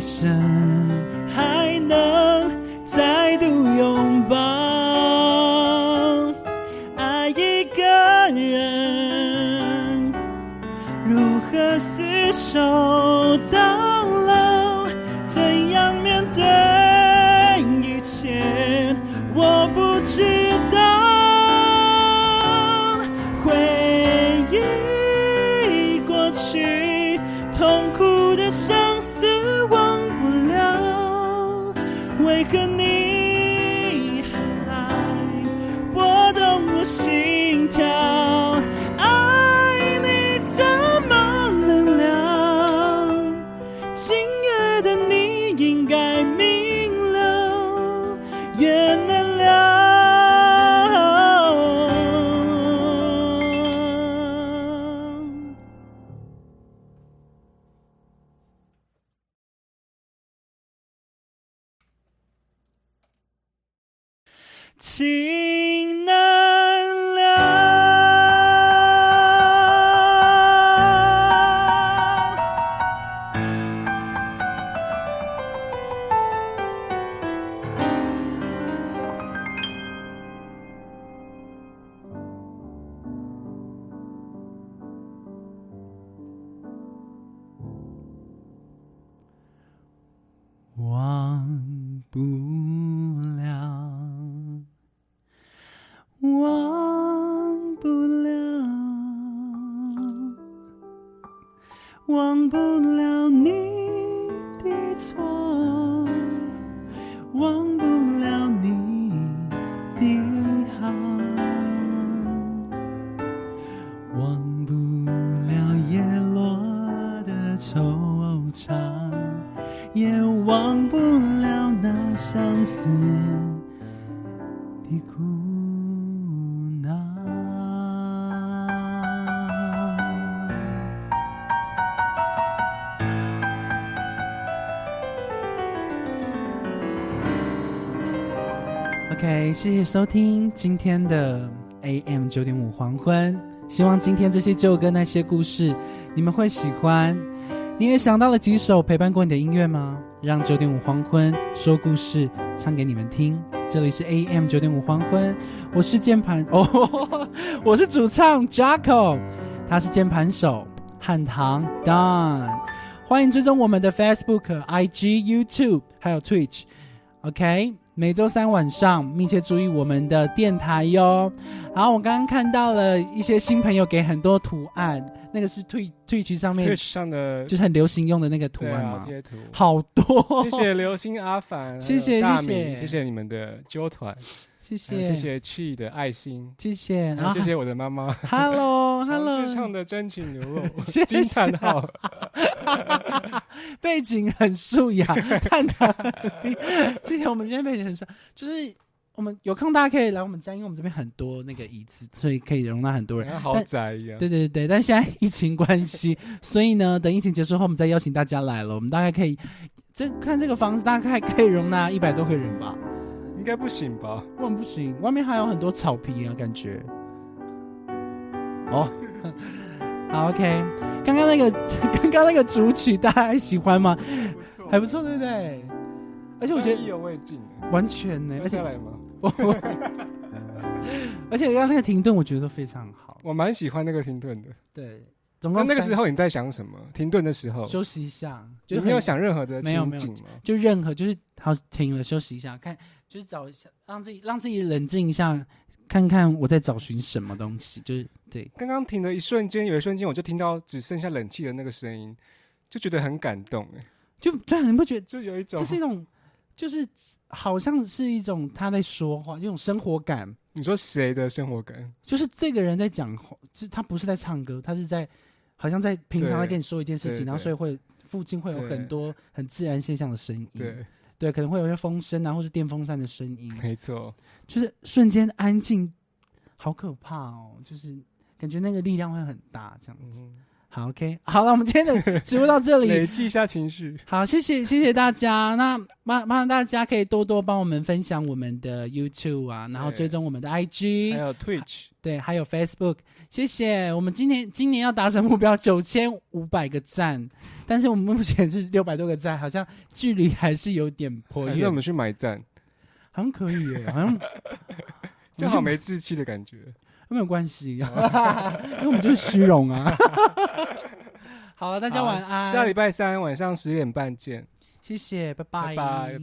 原谢谢收听今天的 AM 九点五黄昏。希望今天这些旧歌那些故事你们会喜欢。你也想到了几首陪伴过你的音乐吗？让九点五黄昏说故事唱给你们听。这里是 AM 九点五黄昏，我是键盘 哦，我是主唱 Jaco，他是键盘手汉唐 Don。欢迎追踪我们的 Facebook、IG、YouTube 还有 Twitch。OK，每周三晚上密切注意我们的电台哟。然后我刚刚看到了一些新朋友给很多图案，那个是 Twitch Twitch 上面 Twitch 上的就是很流行用的那个图案嘛，贴图。好多，谢谢流星阿凡，谢谢大谢谢。米谢谢你们的纠团，谢谢。谢谢 Chi 的爱心，谢谢，还有谢谢我的妈妈。Hello Hello，唱的真情流露 谢，谢。惊叹号！背景很素雅，看他，谢谢我们今天背景很素，就是我们有空大家可以来我们家，因为我们这边很多那个椅子，所以可以容纳很多人。像豪宅一样。对对对，但现在疫情关系，所以呢，等疫情结束后，我们再邀请大家来了。我们大概可以，这看这个房子大概可以容纳一百多个人吧。应该不行吧？我们不行，外面还有很多草皮啊，感觉。哦，好，OK。刚刚那个，刚刚那个主曲，大家还喜欢吗？不错错，还不错，对不对？而且我觉得意犹未尽。完全呢，而且？而且刚刚那个停顿，我觉得非常好。我蛮喜欢那个停顿的。对，总那共那个时候你在想什么？停顿的时候，休息一下，就你没有想任何的没有没有？就任何就是好停了，休息一下，看就是找一下，让自己让自己冷静一下，看看我在找寻什么东西，就是对，刚刚停的一瞬间，有一瞬间我就听到只剩下冷气的那个声音，就觉得很感动。哎，就对啊，你不觉得就有一种这是一种，就是好像是一种他在说话，一种生活感，你说谁的生活感？就是这个人在讲话，就是他不是在唱歌，他是在好像在平常在跟你说一件事情，然后所以会附近会有很多很自然现象的声音，对，对，可能会有一些风声啊，或是电风扇的声音，没错。就是瞬间安静，好可怕哦！就是感觉那个力量会很大，这样子。嗯，好，OK，好了，我们今天的直播到这里。累积一下情绪。好，谢谢谢谢大家。那麻麻烦大家可以多多帮我们分享我们的 YouTube 啊，然后追踪我们的 IG，还有 Twitch，对，还有 Facebook。谢谢。我们今年今年要达成目标九千五百个赞，但是我们目前是六百多个赞，好像距离还是有点颇远。还是我们去买赞，好像可以耶，好像 就好没志气的感觉。没有关系，因为我们就是虚荣啊。好了，大家晚安。下礼拜三晚上十点半见，谢谢，拜拜，拜拜拜拜。